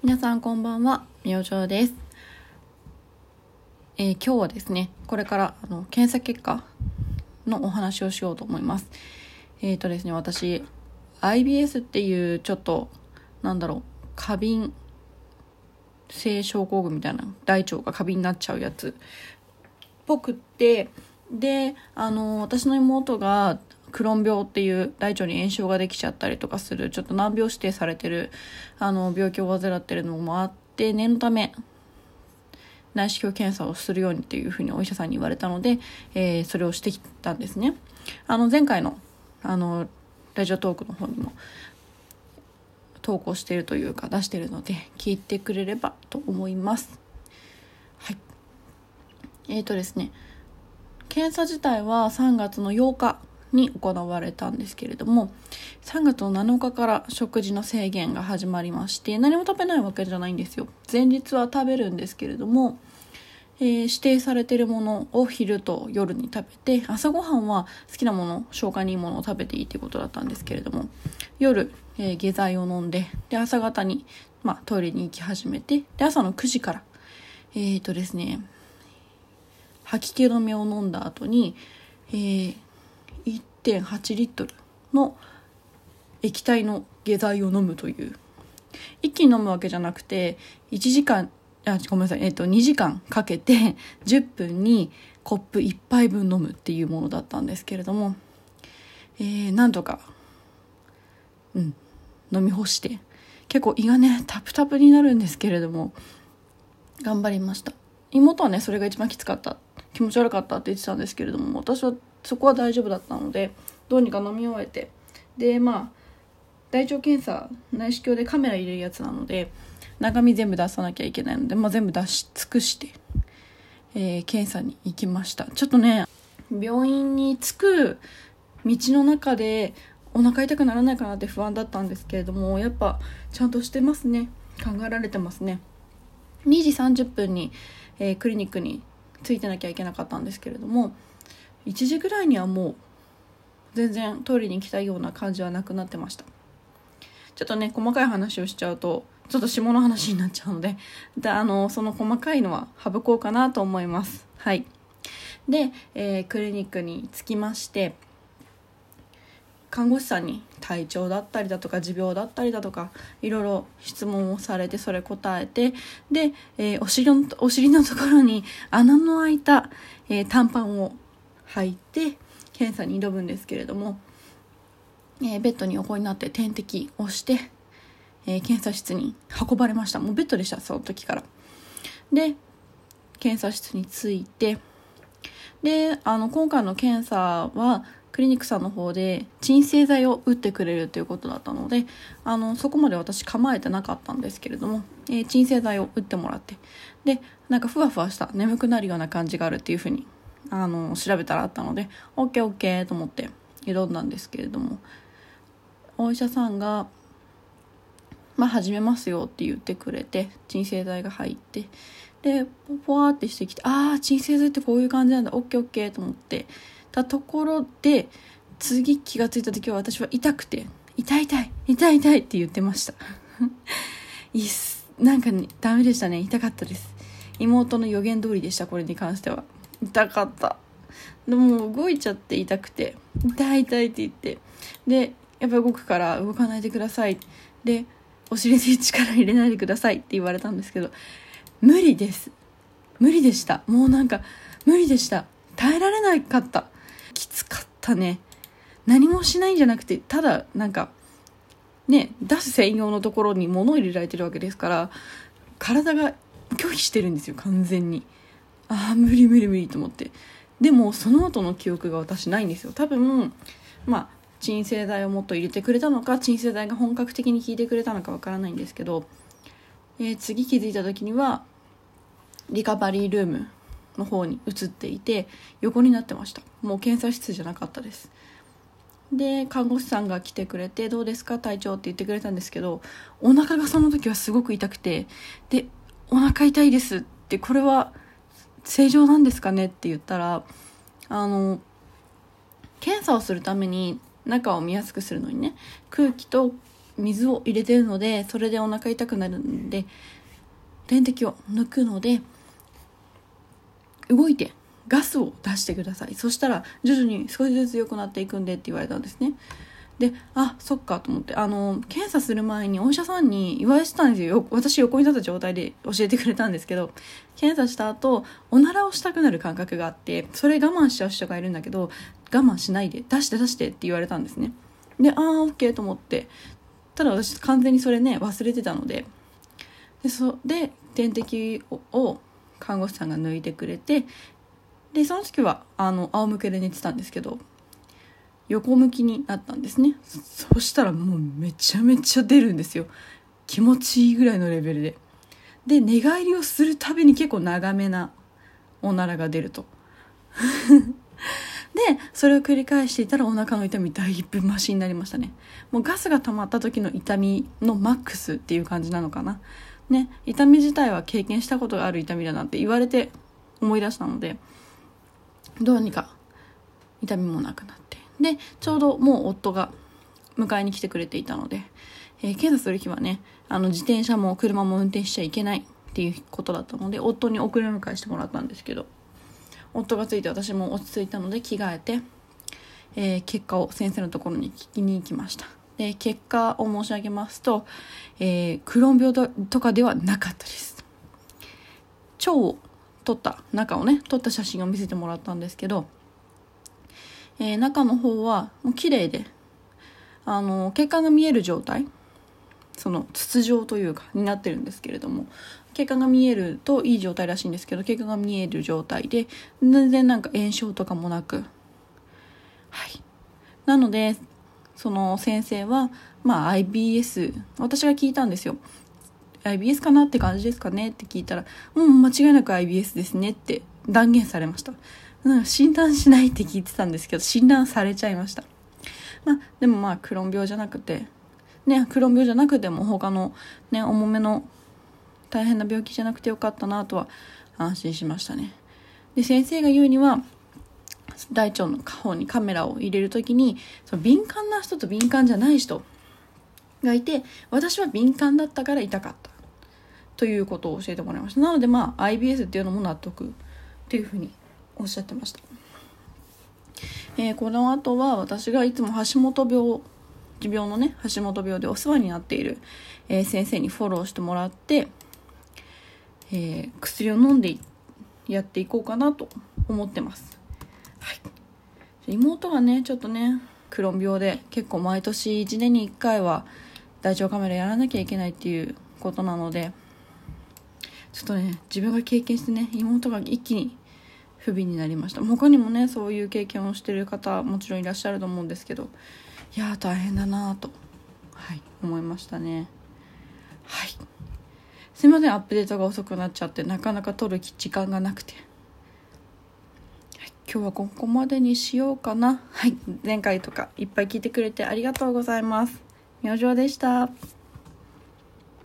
皆さんこんばんは、みおじです。えー、今日はですね、これからあの検査結果のお話をしようと思います。えっ、ー、とですね、私、IBS っていうちょっと、なんだろう、過敏性症候群みたいな、大腸が過敏になっちゃうやつっぽくって、で、あの、私の妹がクロン病っていう大腸に炎症ができちゃったりとかするちょっと難病指定されてるあの病気を患ってるのもあって念のため内視鏡検査をするようにっていうふうにお医者さんに言われたので、えー、それをしてきたんですね。あの前回のあのラジオトークの方にも投稿しているというか出してるので聞いてくれればと思います。はい。えっ、ー、とですね検査自体は3月の8日に行われたんですけれども3月の7日から食事の制限が始まりまして何も食べないわけじゃないんですよ。前日は食べるんですけれども、えー、指定されてるものを昼と夜に食べて朝ごはんは好きなもの消化にいいものを食べていいということだったんですけれども夜、えー、下剤を飲んでで朝方に、まあ、トイレに行き始めてで朝の9時からえっ、ー、とですね吐き気止めを飲んだ後に、えー、1.8リットルの液体の下剤を飲むという。一気に飲むわけじゃなくて1時間あごめんなさい、えっと、2時間かけて10分にコップ1杯分飲むっていうものだったんですけれども、えー、なんとか、うん、飲み干して結構胃がねタプタプになるんですけれども頑張りました。妹はねそれが一番きつかった。気持ち悪かったって言ってたんですけれども私はそこは大丈夫だったのでどうにか飲み終えて。でまあ大腸検査内視鏡でカメラ入れるやつなので中身全部出さなきゃいけないので、まあ、全部出し尽くして、えー、検査に行きました。ちょっとね病院に着く道の中でお腹痛くならないかなって不安だったんですけれどもやっぱちゃんとしてますね。考えられてますね。2時30分に、えー、クリニックに着いてなきゃいけなかったんですけれども1時ぐらいにはもう全然トイレに行きたような感じはなくなってました。ちょっとね細かい話をしちゃうとちょっと下の話になっちゃうので であのその細かいのは省こうかなと思います。はい。で、えー、クリニックに着きまして看護師さんに体調だったりだとか持病だったりだとかいろいろ質問をされてそれ答えてで、えー、お尻のお尻のところに穴の開いた、えー、短パンを履いて検査に挑むんですけれども、えー、ベッドに横になって点滴をして、えー、検査室に運ばれました。もうベッドでしたその時から。で検査室に着いてであの今回の検査はクリニックさんの方で鎮静剤を打ってくれるということだったのであのそこまで私構えてなかったんですけれども、えー、鎮静剤を打ってもらってでなんかふわふわした眠くなるような感じがあるっていうふうにあの調べたらあったので OKOK と思って挑んだんですけれどもお医者さんが「まあ始めますよ」って言ってくれて鎮静剤が入ってでポワーってしてきて「ああ鎮静剤ってこういう感じなんだ OKOK」と思ってたところで次気が付いた時は私は痛くて「痛い痛い痛い痛い」って言ってました。いっなんか、ね、ダメでしたね痛かったです。妹の予言通りでしたこれに関しては。痛かった。でも動いちゃって痛くて。痛い痛いって言って。でやっぱ動くから動かないでください。でお尻に力入れないでくださいって言われたんですけど無理です。無理でした。もうなんか無理でした。耐えられなかった。きつかったね。何もしないんじゃなくてただなんかね出す専用のところに物を入れられてるわけですから体が拒否してるんですよ完全に。ああ無理無理無理と思って。でもその後の記憶が私ないんですよ。多分まあ鎮静剤をもっと入れてくれたのか鎮静剤が本格的に効いてくれたのかわからないんですけど、えー、次気づいた時にはリカバリールームの方に移っていて横になってました。もう検査室じゃなかったです。で看護師さんが来てくれて「どうですか？体調」って言ってくれたんですけどお腹がその時はすごく痛くてで「お腹痛いです」ってこれは正常なんですかねって言ったらあの検査をするために中を見やすくするのにね空気と水を入れてるのでそれでお腹痛くなるんで点滴を抜くので動いてガスを出してください。そしたら徐々に少しずつ良くなっていくんでって言われたんですね。であそっかと思って。あの検査する前にお医者さんに言われてたんですよ。私横になった状態で教えてくれたんですけど検査した後おならをしたくなる感覚があってそれ我慢しちゃう人がいるんだけど我慢しないで出して出してって言われたんですね。でああ OK と思って。ただ私完全にそれね忘れてたので。でそで点滴を看護師さんが抜いてくれてでその時はあの仰向けで寝てたんですけど横向きになったんですね。そしたらもうめちゃめちゃ出るんですよ。気持ちいいぐらいのレベルで。で寝返りをするたびに結構長めなおならが出ると。でそれを繰り返していたらお腹の痛みだいぶマシになりましたね。もうガスが溜まった時の痛みのマックスっていう感じなのかな。ね痛み自体は経験したことがある痛みだなって言われて思い出したのでどうにか痛みもなくなって。でちょうどもう夫が迎えに来てくれていたので、えー、検査する日はねあの自転車も車も運転しちゃいけないっていうことだったので夫に送り迎えしてもらったんですけど夫がついて私も落ち着いたので着替えて、えー、結果を先生のところに聞きに行きました。で結果を申し上げますと、えー、クローン病とかではなかったです。腸を撮った中をね撮った写真を見せてもらったんですけど、えー、中の方はもう綺麗であの血管が見える状態その筒状というかになってるんですけれども血管が見えるといい状態らしいんですけど血管が見える状態で全然なんか炎症とかもなくはいなのでその先生はまあ IBS 私が聞いたんですよ IBS かなって感じですかねって聞いたら、うん、間違いなく IBS ですねって断言されました。なん診断しないって聞いてたんですけど、診断されちゃいました。まあ、でもまあ、クロン病じゃなくて、ね、クロン病じゃなくても他のね、重めの大変な病気じゃなくてよかったなとは安心しましたね。で、先生が言うには、大腸の下方にカメラを入れる時にその敏感な人と敏感じゃない人がいて私は敏感だったから痛かったということを教えてもらいましたなのでまあ IBS っていうのも納得っていうふうにおっしゃってました、えー、この後は私がいつも橋本病持病のね橋本病でお世話になっている、えー、先生にフォローしてもらって、えー、薬を飲んでやっていこうかなと思ってます、はい、妹がねちょっとねクロン病で結構毎年1年に1回は大腸カメラやらなきゃいけないっていうことなのでちょっとね自分が経験してね妹が一気に不憫になりました。他にもねそういう経験をしてる方もちろんいらっしゃると思うんですけどいや大変だなとはい思いましたね。はい。すいませんアップデートが遅くなっちゃってなかなか撮る時間がなくて、はい、今日はここまでにしようかな。はい。前回とかいっぱい聞いてくれてありがとうございます。明星でした。